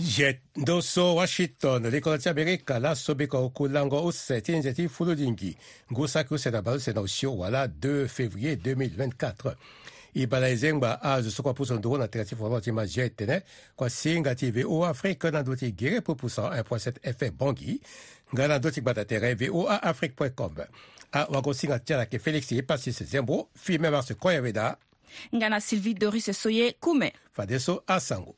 jet ndoso washington likolotya bereka lasobeka okulangwa osete nze ti fululingi ngusaki osena balose na osio wala 2 février 2024 e bala e zengba azo so kua puso nduru na tëga ti fongba ti ma zie tënë kua singa ti voa afrique na ndö ti gere pupusa 1.7 fm bongi nga na ndö ti gbata tere voa afrique com awako singa ti ala yeke félix ye pasis zembo fi mê marse koyaweda nga sylvie doris soye kume fade so asango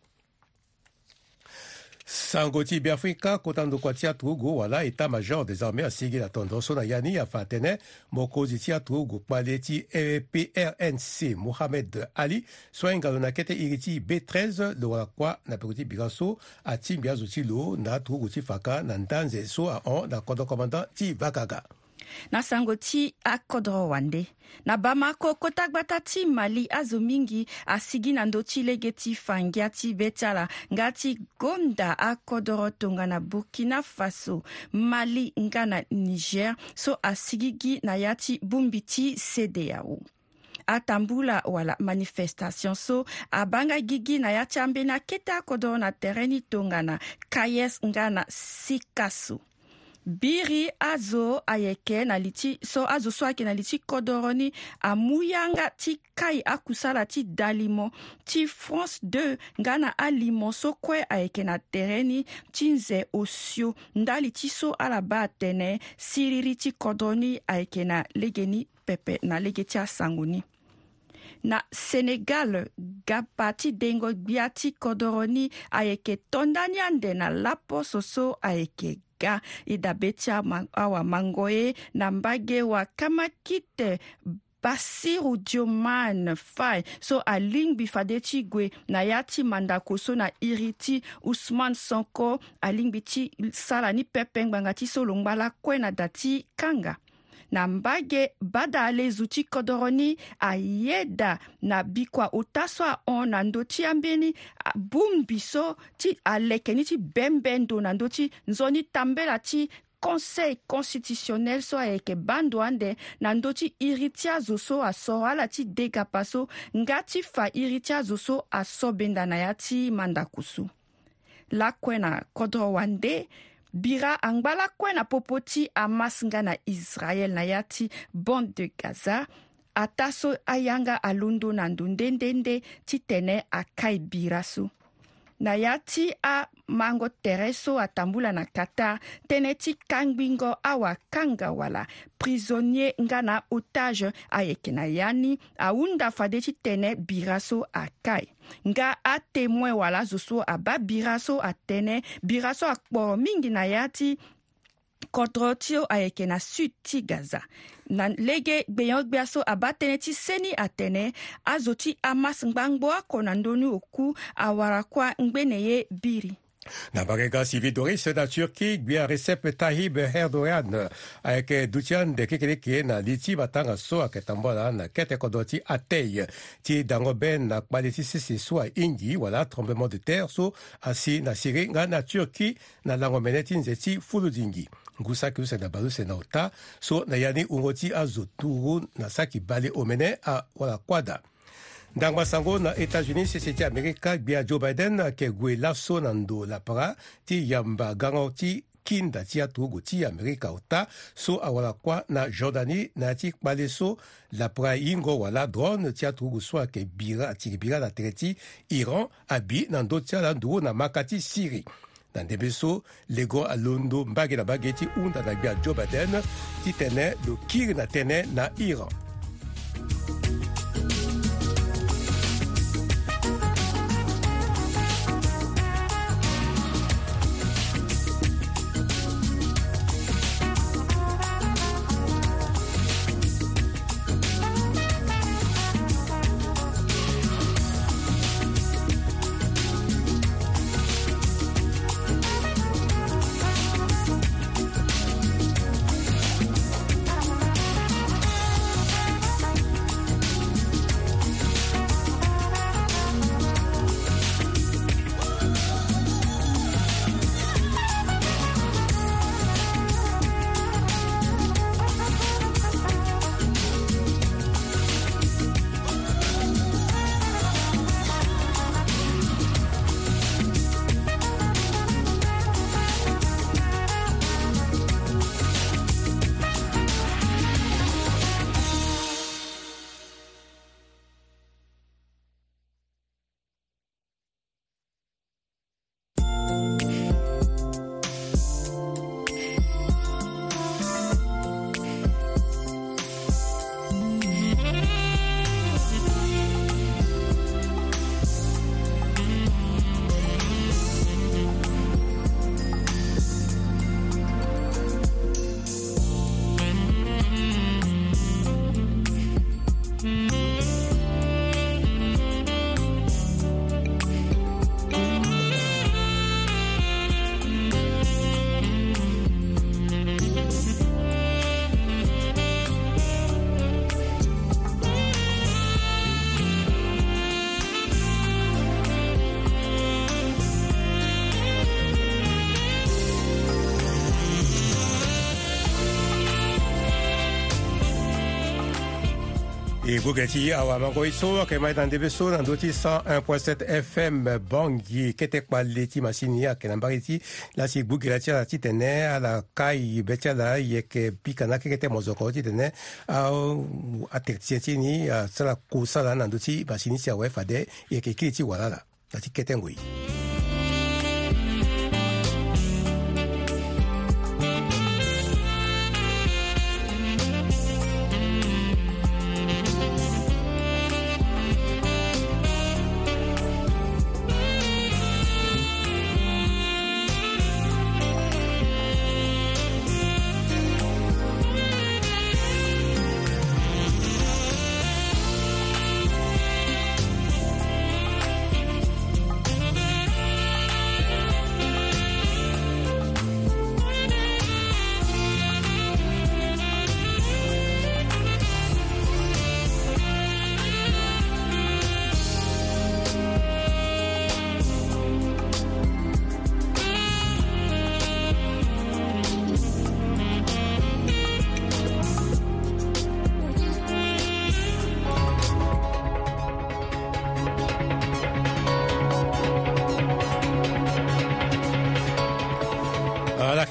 sango ti be afrika kota ndokua ti atugu wala état-major des armées asigi na tondo so na ya ni afa tënë mokonzi ti atugu kpale ti e prnc mohamed ali so ahingalo na kete iri ti b13 lo wala kuâ na peko ti bira so atimbi azo ti lo na atugu ti faka na ndanze so ahon na kodro commandant ti vakaga na sango ti akodro wande na bamako kota gbata ti mali azo mingi asigi na ndö ti lege ti fangia ti be ti ala nga ti gonda akodro tongana burkina faso mali nga na niger so asigi gi na ya ti bongbi ti cdao atambula wala manifestation so abanga gigi na ya ti ambeni akete akodro na tere ni tongana kayes nga na sikaso biri azo ayeke na li ti so azo so ayeke na li ti kodro ni amû yanga ti kai akusala ti dalimo ti france 2 nga na alimo so kue ayeke na tere ni ti nze osio nda li ti so ala ba atene siriri ti kodro ni ayeke na lege ni pepe na lege ti asango ni na senegal gapa ti dengo gbia ti kodro ni ayeke tonda ni ande na lapo so so ayeke afrika e dabe ti awamango ye na mbage wakamaki te basiru dioman fai so alingbi fade ti gue na ya ti mandako so na iri ti usman sonko alingbi ti sara ni pepengbanga ti so longba lakue na da ti kanga na mbage bada ala e zuti kodoroni ayeda na bikua utaso ahon na ndö ti ambeni abungbi so ti aleke ni ti bembendo na ndö ti nzoni tambela ti conseil constitutionnel so ayeke bando ande na ndö ti iri ti azo so aso ala ti dega paso nga ti fa iri ti azo so aso benda na ya ti mandakusu lakue na kodro wande bira angbala kue na popo ti hamas nga na israel na ya ti bande de gaza ata so ayanga alondo na ndo ndendende ti tene akai bira so na ya ti amango tere so atambula na qatar tënë ti kangbingo awakanga wala prisonnier nga na otage ayeke na ya ni ahunda fade ti tene bira so aka e nga atémoin wala zo so abâ bira so atënë bira so akporo mingi na ya ti kodro ti o ayeke na sud ti gaza na lege gbeyangbea so aba tënë ti seni atene azo ti amas ngbangbo oko na ndöni oku awara kuâ ngbene ye biri na bagega sivi doris na turki gbi recep tahib erdogan ayeke duti ande kekeleke na li ti batanga so ayeke tambö na na kete kodro ti atei ti dango be na kpade ti sese so ahingi wala tremblement de terre so asi na siri nga na turki na lango mene ti nze ti fuludingi ngu saki ose na baluse na ota so na ya ni hungo ti azo turu na saki bale omene awala kuada ndango asango na états-unis sese ti amérika gbi ajoe biden ayeke gue laso na ndo lapara ti yamba gango ti kinda ti atogo ti amérika ota so awala kuâ na jordanie na ya ti kpale so lapra hingo wala drone ti atogo so ayeke bira atiki bira na tere ti iran abi na ndö ti ala nduru na maka ti syrie na ndembe so lego alondo mbage na mbage ti hunda na gbe ajoba dene ti tene lo kiri na tënë na iran gugueti awamango i so ayeke ma dende be so na ndö ti 101.7 fm bangi kete kpa le ti masini ni ayeke na mbage ti la si gbu gela ti ala titene ala kai be ti ala yeke pika na kekete mozoko titene ateke tie ti ni asara ku sara na ndö ti masini si awe fade yeke kiri ti wala la na ti kete ngoi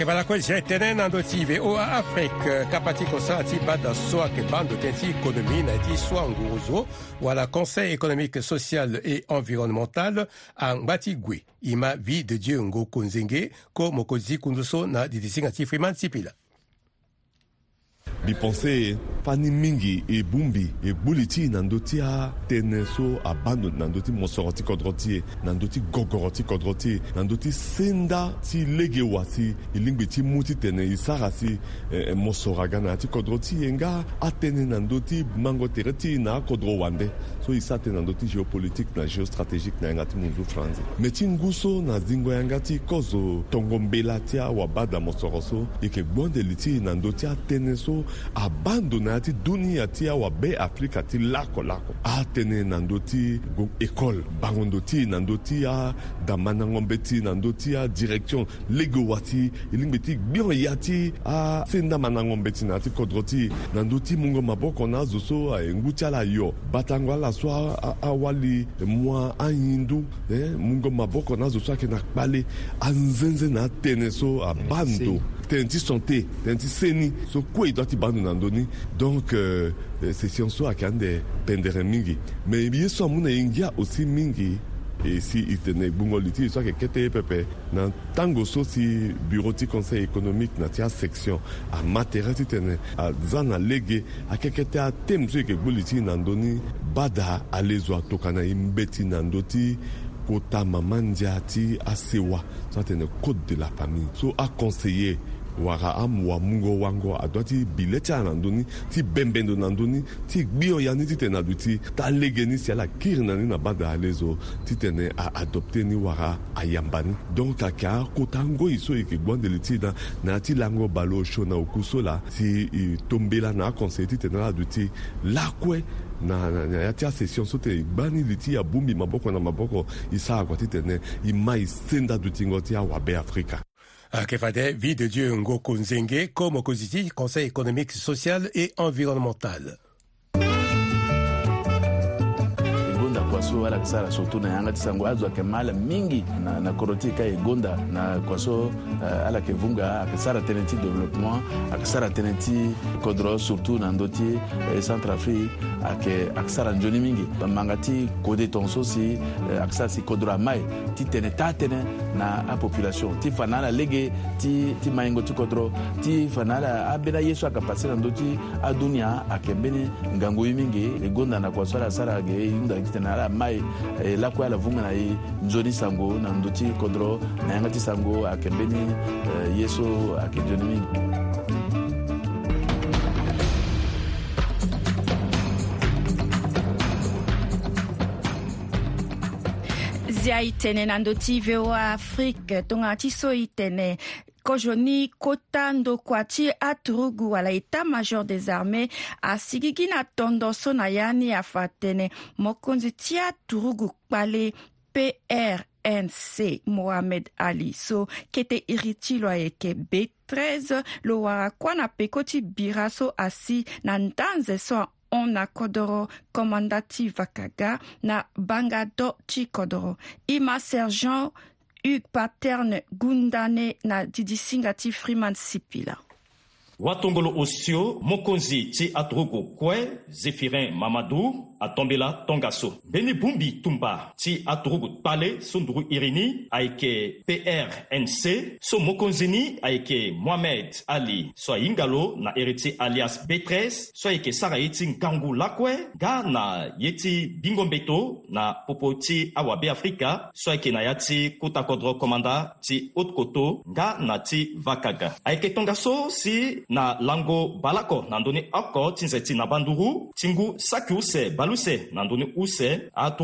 ke voilà quoi j'ai été na ndö ti afrique kapa ti kosala ti dans so ayeke bando tënë ti économie na ye ti so anguru zo conseil économique social et environnemental en batigui Il ma vie de dieu ngoko nzenge kô mokozì kundu so na didisinga ti des liponse fani mingi e bungbi e gbuli ti na ndö ti atënë so abando na ndö ti mosoro ti kodro ti e na ndö ti gogoro ti kodro ti e na ndö ti senda ti lege wasi e lingbi e ti mu titene e sara si eh, mosoro aga na yâ ti kodro ti e nga atënë na ndö ti mango tere ti na akodro wande so e sara te na ndö ti géopolitique na géostratégique na yanga ti mu nzu france me ti ngu so na zingo yanga ti kozo tongombela ti awabâ-da mosoro so e yeke gbondeli ti e na ndö ti atënë so abando na ya ti dunia ti awabe afrika ti lakolako atënë na ndö ti école bangondo ti e na ndö ti adama na ngombe ti na ndö ti adirection lege wa ti e lingbi ti gbion ya ti asendama na ngombe ti na ya ti kodro ti na ndö ti mungo maboko na azo so e ngu ti ala yo ba tango ala azwa awali mwa ahindu eh, mungo maboko nazoswaki na kpale anzenze na atene so abando tene ti sante tene ti seni so kue dö ti bandu na ndöni donc euh, session so ayeke ande pendere mingi me ye so amû na e ngia aussi mingi e si i tene gbongo li ti e so ayeke kete ye pepe na ntango so si bureau ti conseil économique na ti asection ama tere ti tene aza na lege ayeke kete atemu so yeke gbu li ti na ndö ni bada ale zo atokana e mbe ti na ndö ti kota mama nzia ti asewa so atene code de la famille so aconseiller waka amwa mungo wango adwa ti bile ti ara na ndöni ti bembendo na ndöni ti gbio ya ni titene na duti ti alege ni si ala kiri na ni na bada ale zo titene aadopte ni waka ayamba ni donk ayeke akota ngoi so e yeke gbondeli ti na na ya ti lango bale oso na oku so la si e tombela na akonseye titene ala duti lakue na, na, na ya ti asession so tene e gba ni li ti abungbi maboko na maboko e sara kua titene e ma e senda duti ngo ti awabe afrika Akefade, euh, vie de Dieu Ngoko Nzenge comme au Conseil économique, social et environnemental. so ala ka sara so tuna yanga ti sango azwake maala mingi na, na koro ti ka e gonda na kua so uh, ala yeke vunga ayeke sara tënë ti développement ayeke sara tënë ti kodro surtout na ndö ti e centre afrique ayeke ayeke sara nzoni mingi manga ti kode tongaso euh, si ayeke sara si kodro amae ti tene taa tënë na apopulation ti fa na ala lege ti, ti maingo ti kodro ti fa na ala ambeni ayeso ayeke passe na ndö ti adunia ayeke mbeni ngangu ye mingi e gonda na kua so ala sara ayeke hunda ti tene ala ma ye lakoya la vunga na ye nzoni sango na ndö ti kodro na yanga ti sango ayeke mbeni euh, ye so ayeke nzoni mingi zia e tënë na ndö ti voa afrique tongana ti so e tene kojoni kota ndoko ti aturugu wala état major des armées asigi gi na tondo so na ya ni afa tënë mokonzi ti aturugu kpale prnc mohamed ali so kete iri ti lo ayeke b 13 lo wara kuâ na peko ti bira so asi na ndanze so on na kodro komanda ti vakaga na banga do ti kodro i ma sergent Hugues Paterne Gundane na Didi Singa ti Freeman Sipila watongolo osio mokonzi ti atorogo kue zefirin mamadou a tɔnbela tɔn ka so beni bumbi tunba ti a tugugu tale sundugu irini a ye kɛ prnc so mokonzini a ye kɛ mohamɛd ali so a yi ngalo na ere ti alias betres so a ye kɛ sara ye ti ngangu lakue ga na ye ti bingɔnbe to na popo ti awabe afrika so a ye kɛ na ya ti kutakodrɔ kɔmanda ti otkoto nga na ti vakaga a ye kɛ tɔn ka so si na lango balakɔ na ndöni oko ti nzɛ ti na bandugu ti ngu sakiu sɛ balu aluse na use à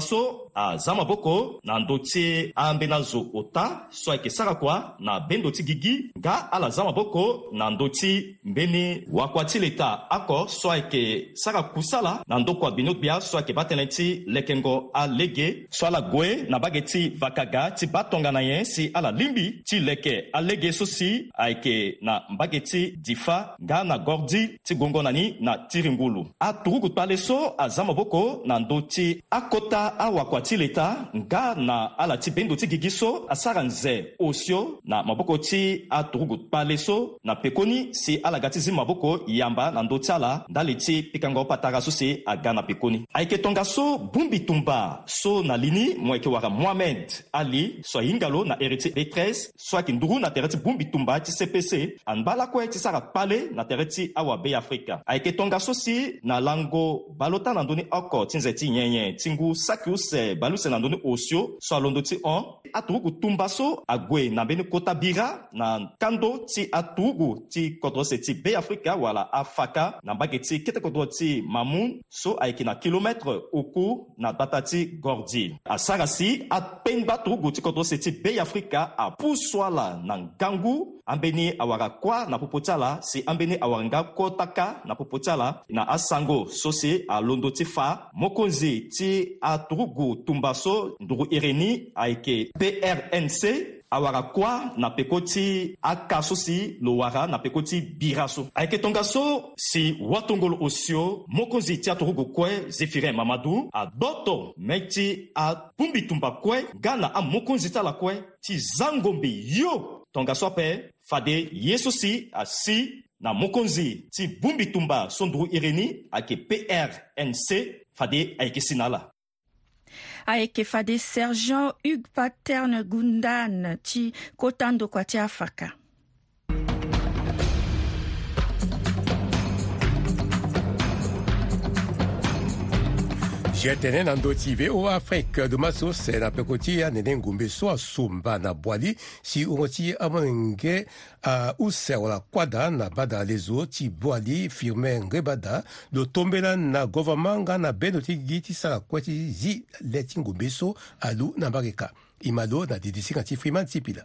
so aza maboko na ndö ti ambeni zo ota so ayeke sara kua na bendo ti gigi nga ala za maboko na ndö ti mbeni wakua ti leta oko so ayeke sara kusala na ndöku abini gbia so ayeke ba tënë ti lekengo alege so ala gue na bage ti vakaga ti ba tongana nyen si ala lingbi ti leke alege so si ayeke na mbage ti difa nga na gordi ti gongo na ni na tiringulu aturugu tpale so aza maboko na ndö ti akota awakua ti leta nga na ala ti bendo ti gigi so asara nze osio na maboko ti atorugu kpale so na pekoni si alaga ti zi maboko yamba na ndö ti ala ndali ti pikango patara so si aga na pekoni ayeke tongaso so bongbi tumba so na lini mo yeke wara mohamed ali so ahinga lo na tere ti d13 so ayeke nduru na tere ti bongbi tumba ti cpc anba lakue ti sara kpale na tere ti awabe afrika ayeke tongaso si na lango balota na ndöni oko ti nze ti nyenyen ti ngu sakiuse balu sene na ndöni osio so alondo ti hon atugu gu tumba so ague na mbeni kota bira na kando ti atugu ti kodro sene ti beafrika wala afaka na mbage ti kete kodro ti mamun so ayeke na kilometre oko na data ti gordi asara si apengba atugu ti kodro sene ti beafrika apusu ala na ngangu ambeni awara kuâ na popo ti ala si ambeni awara nga kota ka na popo ti ala na asango so si alondo ti fa mokonzi ti atugu tumba so ndugu ireni ayeke prnc awara kuâ na peko ti aka so si lo wara na peko ti bira so ayeke tongaso si watongolo osio mokonzi ti atogogo kue zefirin mamadou adoto mê ti apumbi tumba kue nga na amokonzi ti ala kue ti zango mbi yo tongaso ape fade ye so si asi na mokonzi ti bungbi tumba so ndugu ireni ayeke prnc fade ayeke si na ala ayeke fa dé sergent hugues paterne gundan ti kota ndokua ti afaka nigér tene na ndö ti voa afrique lo má so sena peko ti anene ngumbe so asomba na buali si horo ti amenge usewla kuada na bada lezo ti buali firmin ngebada lo tombela na gouvernement nga na beno ti gi ti sara kue ti zi le ti ngumbe so alu na mbage i ma lo na didi singa ti freeman ti pila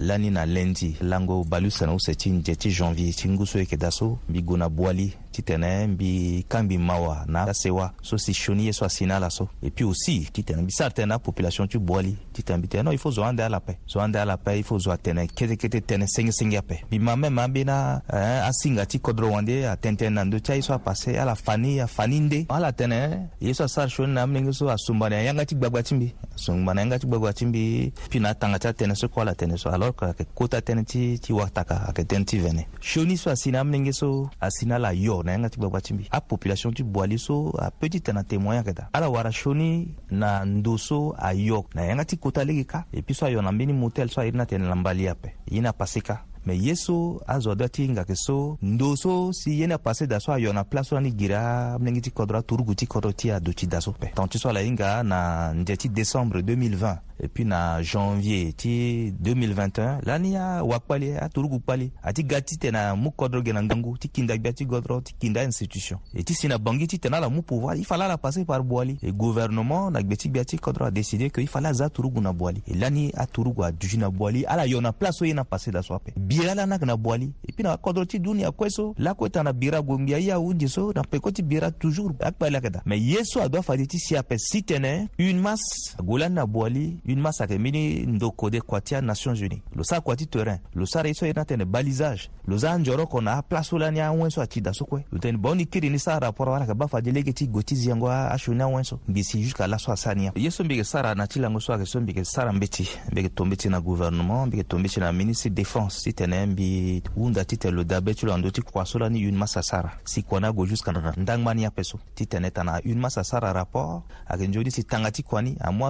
lani na lendi lango balu sana use ti nze ti janvier ti nguso yeke da so mbi gue na buali ti tene mbi kambi mawa na asewa so si sioni ye so asi na ala so et puis aussi titene tene mbi sara tene na population ti buali titene tene mbi tene non il faut zo ande ala ape zo ande ala ape il faut zo atene ketekete tene sengesenge ape mbi ma même ambena eh, asinga ti kodro wande atentene na ndö ti aye so apase ala fani afani nde ala tene ye eh, so asara sioni na amilenge so asomba na yanga ti gbagba ti mbi asomba na yanga ti gbagba ti mbi puis na atanga ti atene so kue ala tene so alors que ayeke kota tënë ti ti wataka ayeke tënë ti vene sioni so asi na amilenge so asi na ala yo o na yanga ti gbagba ti mbi apopulation ti buali so apeut ti tene na témoignage ayeke ta ala wara sioni na ndo so ayok na yanga ti kota lege ka e puis so ayo na mbeni motel so ayiri na tene na mbali ape ye na pase ka mɛ yeso azɔ dɔ ti ngake so ndo so si yene pase daso ayɔna pla so ani gira mlengi ti kɔdɔra torugu ti kɔdɔ ti ado ti daso pɛ tɔn ti so ala ye nga na njɛ ti décembre 2020 et puis na janvier ti 2021 lani ya wakpali atorugu kpali ati ga ti tene na mu kɔdɔrɔ ge na ngangu ti kinda gbia ti gɔdɔrɔ ti kinda institution e ti si na bangi ti tene ala mu pouvoir i fala ala pase par boali e gouvernement na gbe ti gbia ti kɔdɔrɔ adécide ke i fala aza torugu na boali e lani atorugu aduzi na boali ala yɔ na place so ye na pase daso apɛ birala na na bwali e puis na kodro ti duni akue so lakue tanga na bira gongi ai ahunzi so na peko ti bira toujours akpa ala yeke da me ye so adua fade ti si ape si tënë une masse ague lani na bwali une masse ayeke mbeni ndoko de kua ti anations unies lo sara kua ti terrain lo sara ye so aye ni atene balisage lo za anzoroko na aplace so lani ahuen so aci da so kue lo tene bon ni kiri ni sara rapport wara yeke ba fade lege ti gue ti ziango aso ni ahuen so mbi si jusqu'à la so asani ape ye so mbi yeke sara na ti lango so ayeke so mbi yeke sara mbeti mbi yeke tombe ti na gouvernement mbi yeke tombe ti na ministre défense ti tene mbi hunda ti tene lo dabe ti lo ando ti kua so la ni une masa sara si kua ni ague jusqu'à ndangba ni apeso ti tene tene une masa sara rapport ayeke nzoni si tanga ti kua ni amû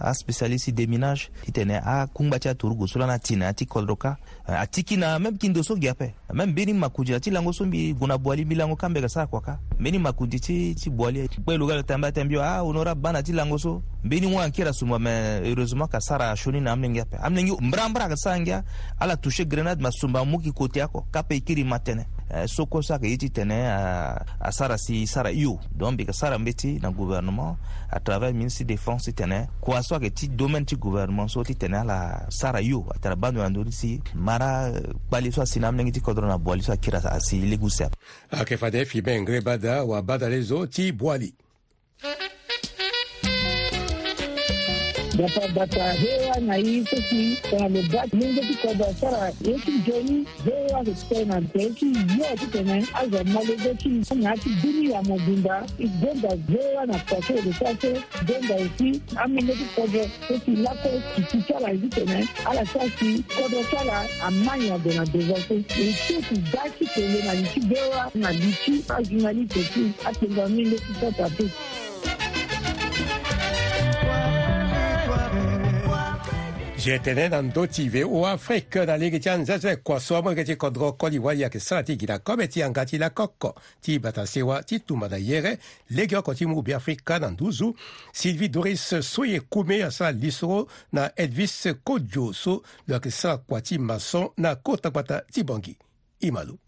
aspécialiste si déminage ti tene akungba ti atorugu so la ni atene ya ti kodro ka atiki na même kindo so gi ape même mbeni makundi na ti lango so mbi gue na buali mbi lango kambege sara kua ka mbeni makundi ti ti buali kpe lo ga lo tene mbi atene mbio ahonorable bâ na ti lango so beni ŋo ankira suma mais heureusement ka sara shoni na amlengia pe amlengi mbrambra ka sara ngia ala touche grenade ma sumba mu kote ako kape ikiri ma eh, tene eh, so kosa ka yiti tene a, sara si sara io donc mbi ka sara mbe na gouvernement à travers ministre défense ti tene kua so ayeke ti domaine ti gouvernement so ti tene ala sara io atara bando na ndöri si mara kpali so asi na amlengi ti kodro na buali so akiri asi légusep ayeke fade fi bengre bada wa bada le zo ti buali datahewa na hii sisi wanalobaki lingeti kwaba sara yeki joni hewa kutenante eki yote tene aza malobeki ngati duni ya mobimba igonda hewa na kwase lesase gonda esi amingeti kwaba eki lako kiti sala ezi tene ala sasi kwaba sala amanya dona devase ekieki daki tele na liti bewa na liti azinga liteki atenga mingeti sata pesi jetenena ndö ti ve oafrika na lege ti anzazue kuaso amwege ti kodro koli wali ayeke sara ti gi na kome ti anga ti lakoko ti bata sewa ti tumba na yere lege oko ti mu beafrika na nduzu sylvie doris so e kume asara lisoro na elvis kodjo so lo yeke sara kua ti mason na kota gbata ti bongi i ma lo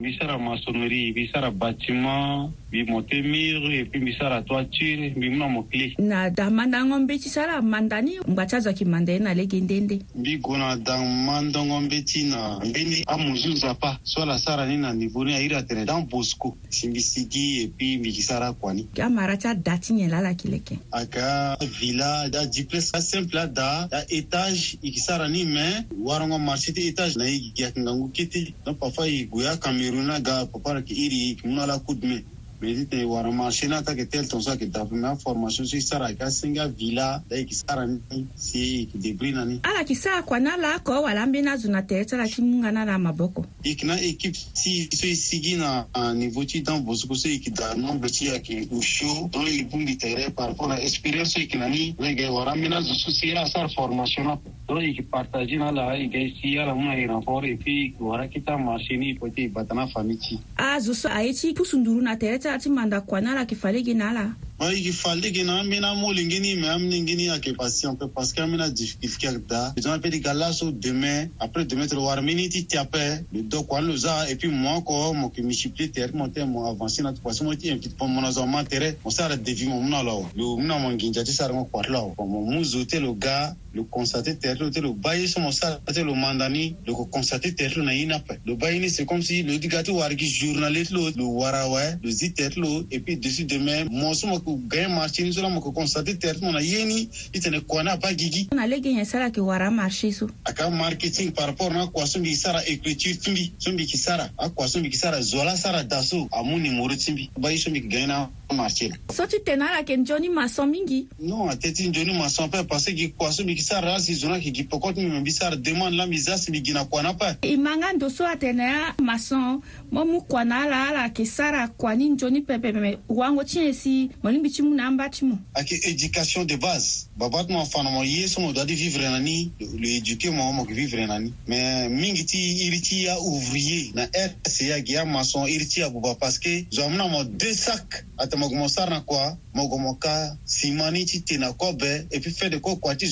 mbi sara maçonnerie mbi sara bâtiment mbi monte mire epuis mbi sara toiture mbi mu na mokle na damandango mbe ti sara manda ni ngba ti azwaki manda ye na lege nde nde mbi gue na damandango mbe ti na mbeni amonzu nzapa so ala sara ni na niveau ni airi atene dan bosco si mbi sigi epuis mbi gi sara kua ni amara ti ada ti nyen lala kileke aga villa aduplex asimple ada aétage e gi sara ni me warongo marché ti étage na ye gi giakingangu kiti don parfois e gue akami yiruna ga popar ki iri ki mala kudme bedite wara mashina ta ke tel ton sa ke da na formation si sara ka singa villa da ki sara ni si ki debris na ni ala ki sa kwa na la ko wala mbe na zuna te tala ki munga na la maboko ikna ekip si so sigi na niveau ti dan bosuko so ki da no bo ti ake usho to li pun di tere par rapport à expérience ki na ni le ge wara mbe na zusu si ra sar formation na to ki partager na la i ge si ala una i renfort et puis wara ki ta marché ni poti batana famiti a zusu aichi pusunduru na tere ati Manda kwa nala kifaligi nala ikifaliki nami namoli ngini me amini ngini ayeke patient ape parce que ambeni adifikifiki ayeke da besoin ape ti ga laso demain après demain tolo wara mbeni ti ti ape lo do kua ani lo za e puis mo oko mo yeke multiplier tere ti mo te mo avancé na ti parce que mo ti implique mo na zo ama tere mo sara devi mo mu na lo awa lo mu na mo nginja ti sara ngo kua ti lo awa mo mu zo te lo ga lo constate tere ti lo te lo ba ye so mo sara te lo manda ni lo yeke constate tere ti lo na ye ni ape lo ba ye ni c'est comme si lo ti ga ti wara yeke journalier ti lo lo wara awe lo zi tere ti lo et puis dessus demain mo so mo gain marché ni zora mako constate territoire na yeni itene kona pa gigi na lege yen sara ke wara marché su aka marketing par rapport na kwa sumbi sara écriture tumbi sumbi kisara akwa sumbi kisara zola sara daso amu ni moro timbi bayi sumbi gain na marché la so ti tene ala yeke nzoni mason mingi non atê ti nzoni mason ape parce gi kua so mbi gi sara ala si zo na yeke gi poko ti mbi mbi sara demande la mbi za si mbi gi na kua na ape e manga ndo so atene amason mo mu kua na ala ala yeke sara kua ni nzoni pepeme wango ti nyen si mo lingbi ti mu na amba ti mo ayeke éducation de base babat ma fanama ye sɔngɔ dadi vivre ni le éduquer mɔgɔ mɔgɔ vivre mais mingi ti ouvrier na et ya ya maçon je ya parce que un mɔ deux sac atamagumo sar na kuwa mɔgɔmɔ ka je ti tena kɔ ben, et puis fɛn de suis kuwa ti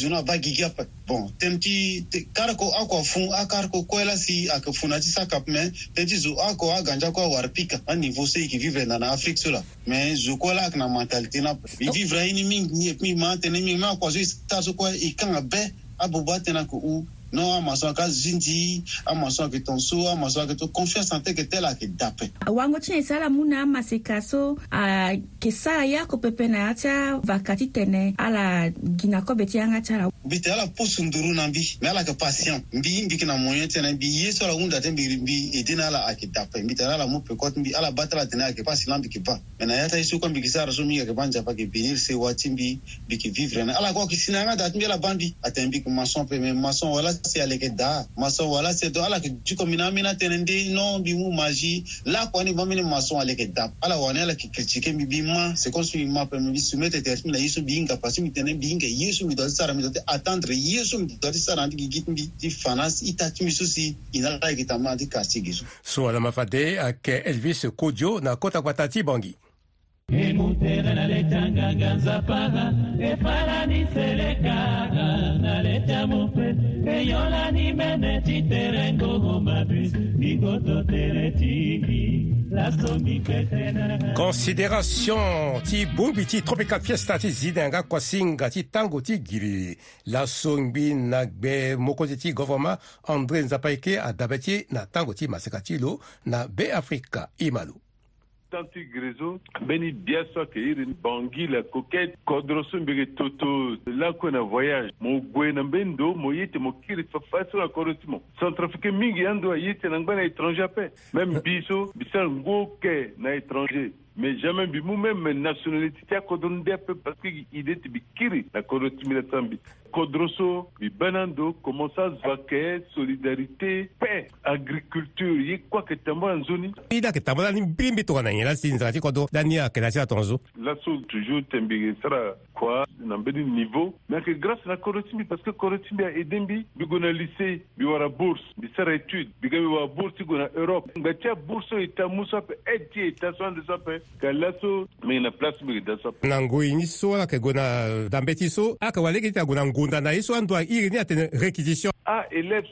bon temti te, kar ko a kua fun a kar ko kue la si ayeke funa ti saka pume tënë ti zo oko aganja kue awari pika aniveau so e yeke vivre na na afrique so la me zo kue la ayeke na mentalité na ape e vivre aini mingi ni e puis ma atënë mingi ma akua so e tara so kue e kanga be abobo atënë ayeke u non amaso aka zi ndi amaso ayeke tongaso amaso ayeke to confiance na tëke tëla ayeke dape wango ti e na e sara la mu na amaseka so ayeke uh, sara ye oko pepene ati avaka titene ala gi na kobe ti yanga ti ala mbi te ala po sunduru na mbi mbi ala yeke patient mbi mbi yeke na moyen tënë mbi ye so ala hunda te mbi mbi e deni ala ayeke dape mbi tene ala mu pekote mbi ala ba ti ala tene ayeke pa si la mbi yeke ba me na ya ta ye so kue mbi yeke sara so mingi ayeke ba nzapa yeke bénir se wa ti mbi mbi yeke vivre na ala kuâ yeke sini anga da ti mbi ala ba mbi atene mbi yeke maçon pe me maçon wala si ala yeke daa maçon wala si don ala yeke diko mbi na ambeni atene nde non mbi mu magi la kuâ ni ba mbeni maçon ala yeke dape ala wani ala yeke critiqué mbi mbi ma c'est comme si mbi ma pe mbi mbi soumettre tere ti mbi na ye so mbi hinga parce mbi tene mbi hinga ye so mbi da ti sara mbi da ti attendre yeso midi dɔ ti sara ti gi ti ti fana i ta ti miso si i na la yekita ma ti kasi gi so. so ala ma fade ayeke elvis kodjo na kota kpata ti bangi. emutela naletanganga nzapaka eparaniselekaka naleta mopepe eyolani mene titerengogo mabus mikoto tere tiki considération ti bongbi ti tropical fiesta ti zi na yanga kuasinga ti tango ti giri lasongbi na gbe mokonzi ti gouvernement andré nzapa e yeke adabe ti na tango ti maseka ti lo na beafrika i ma lo tanti grizo beni biasa ke irin bangi la koke kodroso mbege toto la na voyage mo gwe na mbendo mo yete mo kiri fafaso la korotimo centrafrique mingi ando yete na ngbana étranger pe même euh. biso bisal ngoke na étranger mais jamais bi mu même nationalité ti akodro nde ape parce que ide ti bi kiri na kodro timila tambi kodroso mbi bena ndo komonsa zwa kee solidarité mpe agriculture ye kuâ yeke tambo na nzoni mbi ni ayeke tambo lani mbiri mbi tongana nyen la si nzaka ti kodro lani ayeke na si atongo zo laso toujours tembi sara kua na mbeni niveau mbi ayeke grâce na kodro ti mbi parce que kodro ti mbi aede mbi mbi gue na lycée mbi wara bourse mbi sara étude mbi ga mbi wara bourse ti gue na europe ngba ti abourse so e ta mu so ape aide ti e ta so ande so ape ka laso mbenge na place mbenge da so ape na ngoi ni so ala yeke gue na dambe ti so ayeke wala lege ti ague na ngoi hunda na ye so andö iri ni atene réquisition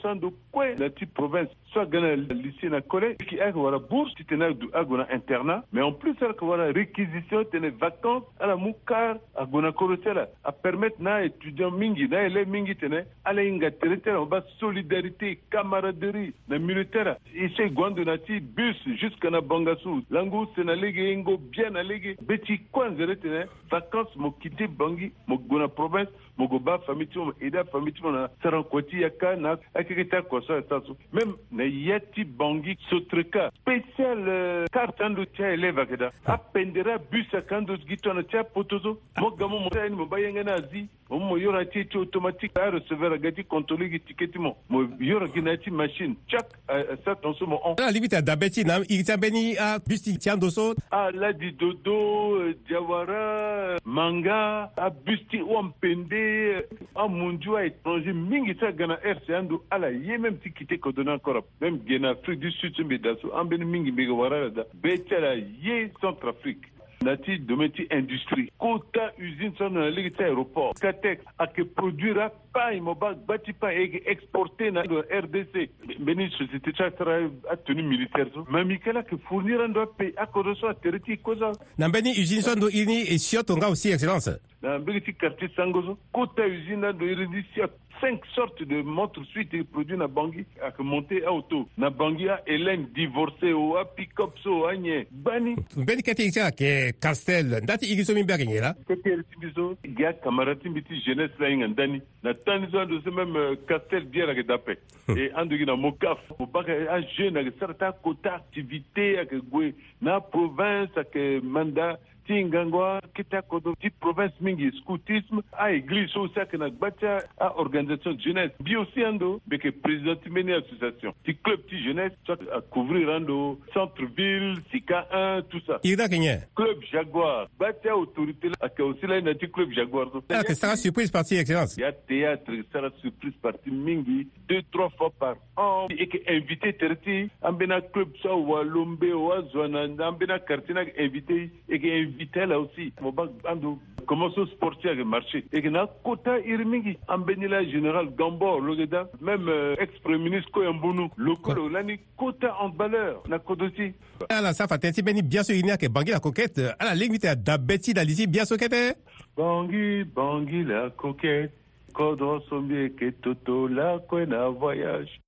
sans de quoi la petite province soit aga le lycée na collège qui est wala bourse qui tene du na internat mais en plus a wara réquisition tene vacances, ala mu kar ague na koro ti à permettre na étudiant mingi na élève mingi tene ala hinga tere en ala solidarité camaraderie na militaire. ti ala e na ti bus jusqu'à na bangasu lango use na lege e bien na lege be ti vacances anzere tene vacance mo kiti bangi mo province mogo ba fami ti mo e da fami ti mo na sarankoti ya ka na akeke ti akoso ya so même na ya ti bangi sotre ka spécial euh, carte ando ti aélève ayeke da ah. apendere abus aka ando gi tongana ti apoto so ah. mo ga mo mo ti ayeni mo ba yenge ni azi omu yorati ti automatique a receveur agati contrôle gi tiketi mo mo yoraki ah, na ti machine chak sa tonso mo on ala libi ti adabe ti na iri ti Busti. abus ti ti la di dodo diawara manga abus ti oampende amunzu aétranger mingi ti aga na rc andu ala ye même ti kite kodoni encore même gue afrique du sud ti mbi da so ambeni mingi mbege wara da be ti ye centre afrique nati dometi industrie quota usine so na ligi ti aéroport que produira paille mo ba pas ti paille exporté na le rdc Beni société ti atara tenu militaire so ma mbi kala fournir ando ape akozo so atere ti hiko so na usine sont ando ini e sio aussi excellence dans un petit quartier Sangozo, côté usine de Iridissia, cinq sortes de montres suite et produits na Bangui, à monter à auto. Na Bangui, à Hélène, divorcée, à pick-up, so, agne, bani. Beni katika ke Castel, ndati igizo mimbergi là. Côté Elitibizo, il y a camarati miti jeunesse là, ingandani. Na tanizo de ce même euh, Castel bien que d'appel. Hmm. Et andougi na mokaf, au bac un euh, jeune, à certains quotas activités, à que na province, à que mandat, kita kodo ti province mingi scoutisme aéglise so si na gba ti aorganisation jeunesse mbi aussi ando mbeke président ti mbeni association ti club ti jeunesse so acouvrir ando centre ville sika 1 tout ça iri ayeke nye club jaguar gba ti autorité ayeke aussi la na ti club jaguar so ah, ayeke sara surprise par ti excellence ya théâtre sara surprise par ti mingi deux trois fois par an ti e yeke invité tere ti ambeni aclub so awalombe o azwa na ambeni akartier ni ayeke invité yeke Vitella aussi moba ando au sportier le marché Et que na kota Irmingi, mingi ambenila général gambor logeda même euh, ex premier ministre local. colo a lani kota en valeur na ah ça fait ala safa tete beni y a que bangi la coquette ala euh, la ti adabe ti da bien biaso kete bangi bangi la coquette Quand on mbi que toto ko na voyage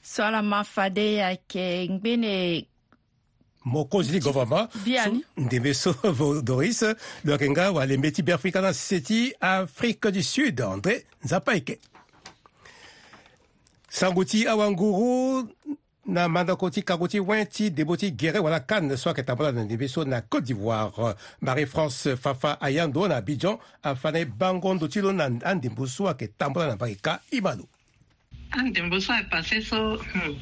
so la mafade fade euh, ayeke ngbene mokonzi ti gouvernement ndembe so doris loyeke nga walembe ti be afrika na sese ti afrique du sud andré nzapa ayeke sango ti awanguru na mandako ti kango ti wen ti debo ti gere wala kane so ayeke tambo la na ndembe so na côte d'ivoire marie france fafa ayando na abidjan afana e bangondo ti lo na andembo so ayeke tambo la na vage ka i ma lo andembo so ayepase so hmm,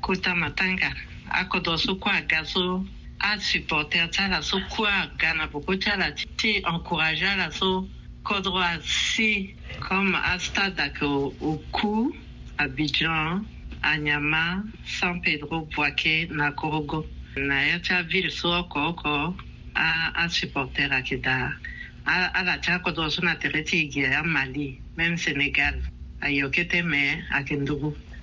kota matanga akɔdɔ so kɔ aga so asupɔtɛr t'a la so kɔ aga na boko t'a la ti encouragé a la so kɔdɔ a si comme a stade ke o ku abidjan anyama san pedro boake na korogo na ya ti avile so ɔkɔ ɔkɔ a asupɔtɛr ayeke da ala ti akɔdɔ so na tere ti e gi amali même sénégal ayeke te me ayeke ndugu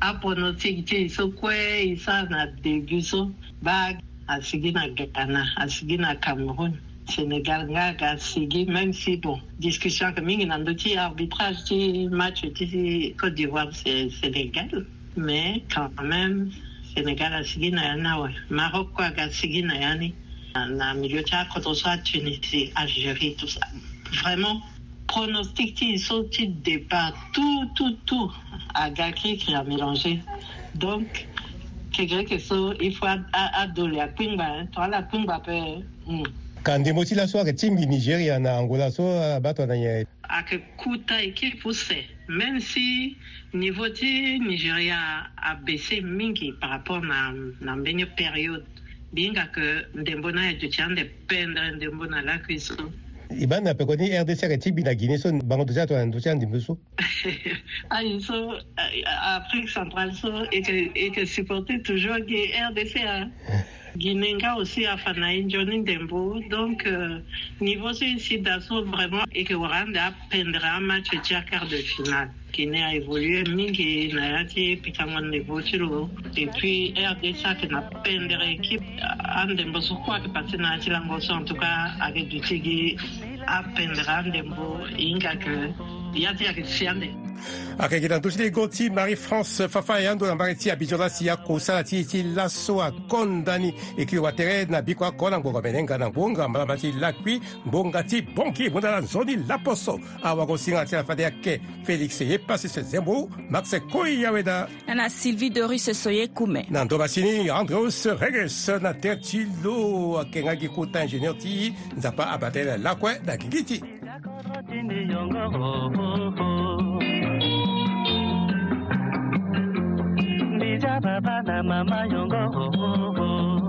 apɔnɔtsɛnkyɛ so kɔɛ isa na Bag, bag asigi na ghana asigi na cameroon sénégal nga ga même si bon discussion que mingi arbitrage match côte d'ivoire c'est sénégal mais quand même sénégal des maroc na milieu algérie tout ça vraiment pronostiqué, ils sont de départ, tout, tout, tout, à Gaki qui a mélangé. Donc, il faut adoler à Pimba, toi la Pimba, kandi hein. ben, hmm. quand ti la soirée team du nigeria na angola so abato na nyen que kuta e kiri puse même si niveau ti nigeria baissé mingi par rapport na, na mbeni période bien que yeke ndembo na ayeke pendre ndembo na lakue so iban na pekoni rdc et ti bina guinée to ah, euh, afrique centrale toujours hein. Guinenga aussi a Fanaï Johnny Dembo. Donc, euh, niveau ici d'assaut vraiment, et que Rwanda pendra un match de quart de finale. Guinée a évolué, Mingi, Nayati, Pikamon et puis RDSA qui n'a pas Un Dembo, sur quoi que passer Nayati Langoso, en tout cas, avec du Tigui, à Pendra, Andembo, Inga que. akayeke na ndö ti lego ti marie france fafa e andö na mbage ti abidjan la si akosala ti ye ti laso akonda ni e kiri watere na biko oko na ngbongo mene nga na ngbonga mbalamba ti lakui ngbonga ti bongi hunda la nzoni laposo awago singa ti ala fade ayeke félix ye pasi se zembo max koi aweda na sylvie doris soye kume na ndö basini andreus reges na tere ti lo ayeke nga gi kuta ingénieur ti nzapa abatele lakue na gingi ti Mama, you go, oh, oh, oh.